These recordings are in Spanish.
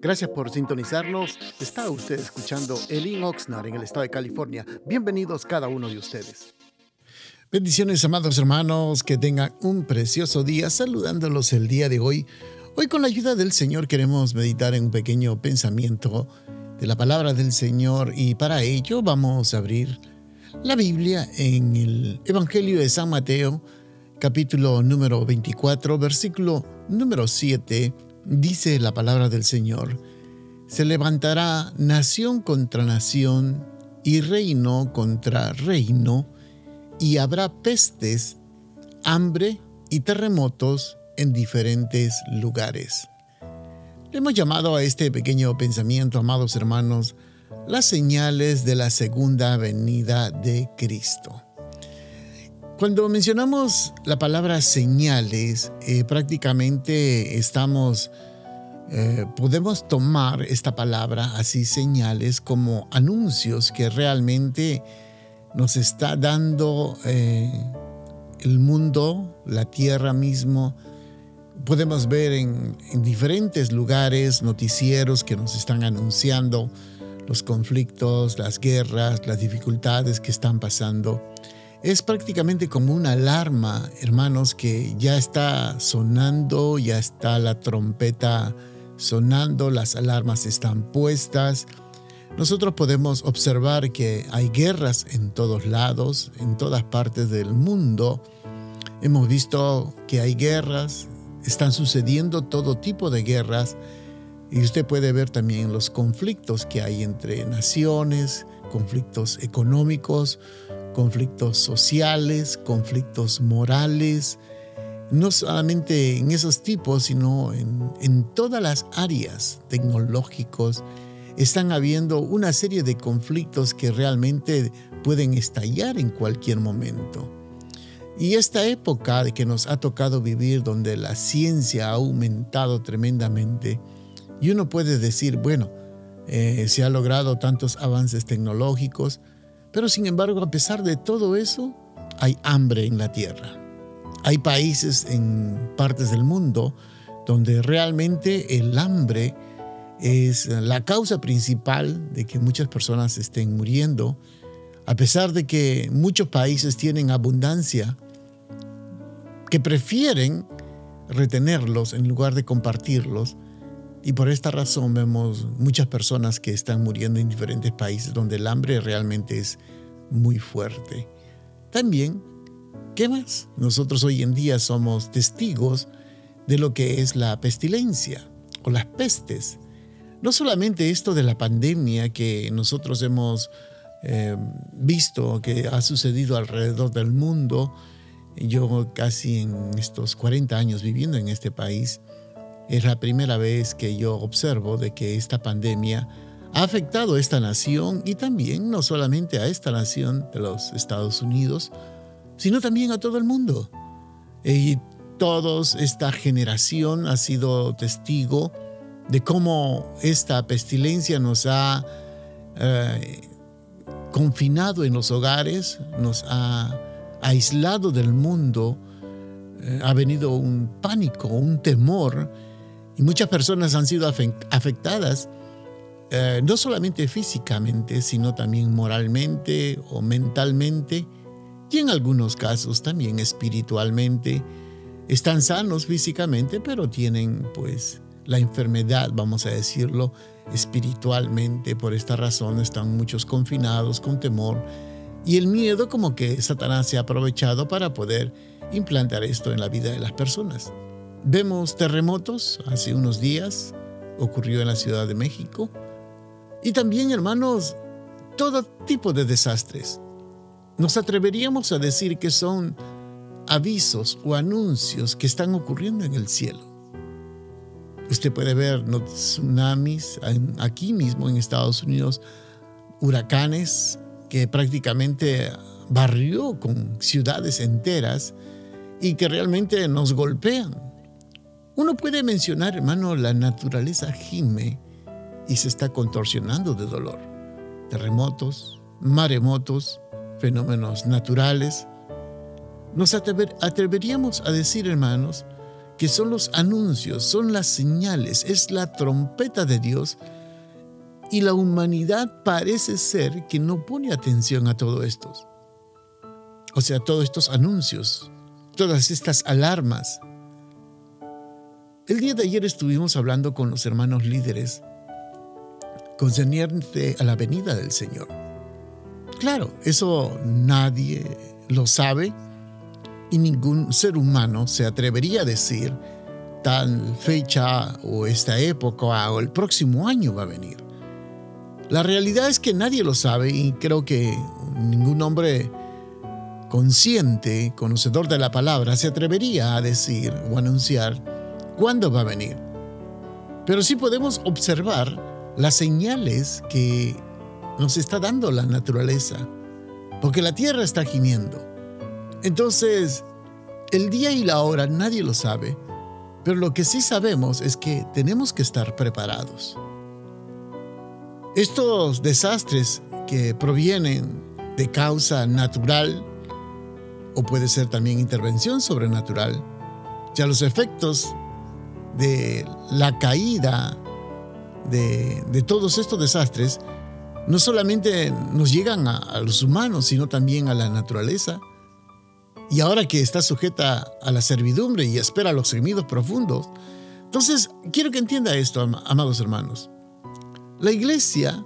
Gracias por sintonizarnos. Está usted escuchando Elin Oxnard en el estado de California. Bienvenidos cada uno de ustedes. Bendiciones, amados hermanos, que tengan un precioso día saludándolos el día de hoy. Hoy con la ayuda del Señor queremos meditar en un pequeño pensamiento de la palabra del Señor y para ello vamos a abrir la Biblia en el Evangelio de San Mateo, capítulo número 24, versículo número 7 Dice la palabra del Señor, se levantará nación contra nación y reino contra reino, y habrá pestes, hambre y terremotos en diferentes lugares. Le hemos llamado a este pequeño pensamiento, amados hermanos, las señales de la segunda venida de Cristo. Cuando mencionamos la palabra señales, eh, prácticamente estamos, eh, podemos tomar esta palabra así señales como anuncios que realmente nos está dando eh, el mundo, la tierra mismo. Podemos ver en diferentes lugares noticieros que nos están anunciando los conflictos, las guerras, las dificultades que están pasando es prácticamente como una alarma, hermanos, que ya está sonando, ya está la trompeta sonando, las alarmas están puestas. Nosotros podemos observar que hay guerras en todos lados, en todas partes del mundo. Hemos visto que hay guerras, están sucediendo todo tipo de guerras y usted puede ver también los conflictos que hay entre naciones, conflictos económicos, conflictos sociales, conflictos morales, no solamente en esos tipos, sino en, todas las áreas tecnológicos, están habiendo una serie de conflictos que realmente pueden estallar en cualquier momento. Y esta época que nos ha tocado vivir donde la ciencia ha aumentado tremendamente, y uno puede decir, bueno, eh, se ha logrado tantos avances tecnológicos, pero sin embargo, a pesar de todo eso, hay hambre en la tierra. Hay países en partes del mundo donde realmente el hambre es la causa principal de que muchas personas estén muriendo, a pesar de que muchos países tienen abundancia, que prefieren retenerlos en lugar de compartirlos, y por esta razón vemos muchas personas que están muriendo en diferentes países donde el hambre realmente es muy fuerte. También, ¿qué más? Nosotros hoy en día somos testigos de lo que es la pestilencia o las pestes. No solamente esto de la pandemia que nosotros hemos eh, visto que ha sucedido alrededor del mundo, yo casi en estos 40 años viviendo en este país, es la primera vez que yo observo de que esta pandemia ha afectado a esta nación y también no solamente a esta nación de los Estados Unidos, sino también a todo el mundo. Y todos, esta generación ha sido testigo de cómo esta pestilencia nos ha eh, confinado en los hogares, nos ha aislado del mundo, eh, ha venido un pánico, un temor y muchas personas han sido afectadas, eh, no solamente físicamente, sino también moralmente o mentalmente, y en algunos casos también espiritualmente. Están sanos físicamente, pero tienen pues la enfermedad, vamos a decirlo, espiritualmente. Por esta razón están muchos confinados con temor y el miedo como que Satanás se ha aprovechado para poder implantar esto en la vida de las personas. Vemos terremotos hace unos días, ocurrió en la Ciudad de México. Y también, hermanos, todo tipo de desastres. Nos atreveríamos a decir que son avisos o anuncios que están ocurriendo en el cielo. Usted puede ver tsunamis aquí mismo en Estados Unidos, huracanes que prácticamente barrió con ciudades enteras y que realmente nos golpean. Uno puede mencionar, hermano, la naturaleza gime y se está contorsionando de dolor. Terremotos, maremotos, fenómenos naturales. Nos atreveríamos a decir, hermanos, que son los anuncios, son las señales, es la trompeta de Dios y la humanidad parece ser que no pone atención a todo esto. O sea, todos estos anuncios, todas estas alarmas. El día de ayer estuvimos hablando con los hermanos líderes concerniente a la venida del Señor. Claro, eso nadie lo sabe y ningún ser humano se atrevería a decir tal fecha o esta época o el próximo año va a venir. La realidad es que nadie lo sabe y creo que ningún hombre consciente, conocedor de la palabra, se atrevería a decir o anunciar cuándo va a venir. Pero sí podemos observar las señales que nos está dando la naturaleza, porque la tierra está gimiendo. Entonces, el día y la hora nadie lo sabe, pero lo que sí sabemos es que tenemos que estar preparados. Estos desastres que provienen de causa natural o puede ser también intervención sobrenatural, ya los efectos de la caída de, todos estos desastres no solamente nos llegan a, los humanos, sino también a la naturaleza. Y ahora que está sujeta a la servidumbre y espera los gemidos profundos, entonces quiero que entienda esto, amados hermanos. La iglesia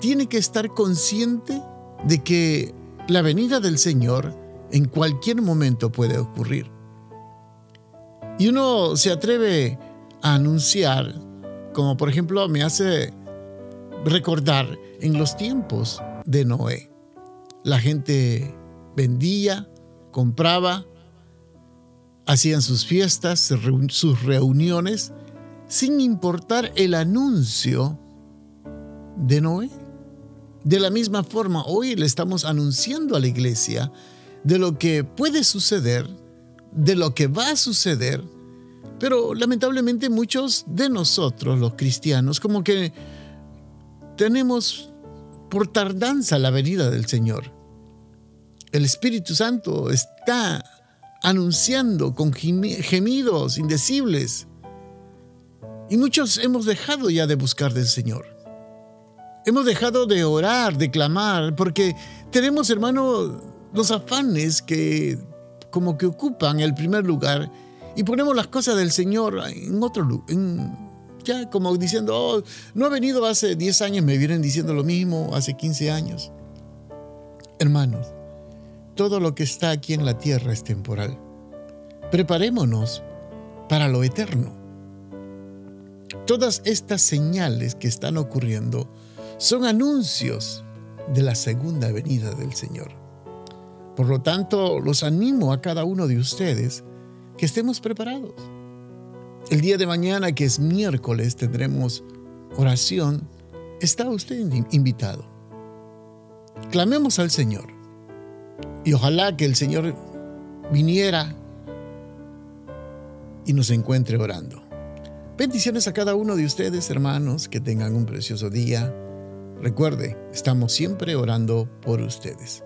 tiene que estar consciente de que la venida del Señor en cualquier momento puede ocurrir. Y uno se atreve a anunciar como por ejemplo me hace recordar en los tiempos de Noé. La gente vendía, compraba, hacían sus fiestas, sus reuniones, sin importar el anuncio de Noé. De la misma forma, hoy le estamos anunciando a la iglesia de lo que puede suceder, de lo que va a suceder pero lamentablemente muchos de nosotros, los cristianos, como que tenemos por tardanza la venida del Señor. El Espíritu Santo está anunciando con gemidos indecibles. Y muchos hemos dejado ya de buscar del Señor. Hemos dejado de orar, de clamar, porque tenemos, hermano, los afanes que como que ocupan el primer lugar y ponemos las cosas del Señor en otro lugar. Ya como diciendo, oh, no ha venido hace 10 años, me vienen diciendo lo mismo, hace 15 años. Hermanos, todo lo que está aquí en la tierra es temporal. Preparémonos para lo eterno. Todas estas señales que están ocurriendo son anuncios de la segunda venida del Señor. Por lo tanto, los animo a cada uno de ustedes que estemos preparados. El día de mañana, que es miércoles, tendremos oración. Está usted invitado. Clamemos al Señor. Y ojalá que el Señor viniera y nos encuentre orando. Bendiciones a cada uno de ustedes, hermanos, que tengan un precioso día. Recuerde, estamos siempre orando por ustedes.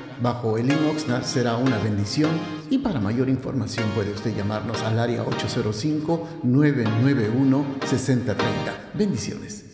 bajo el Oxnard será una bendición y para mayor información puede usted llamarnos al área 805-991-6030. Bendiciones.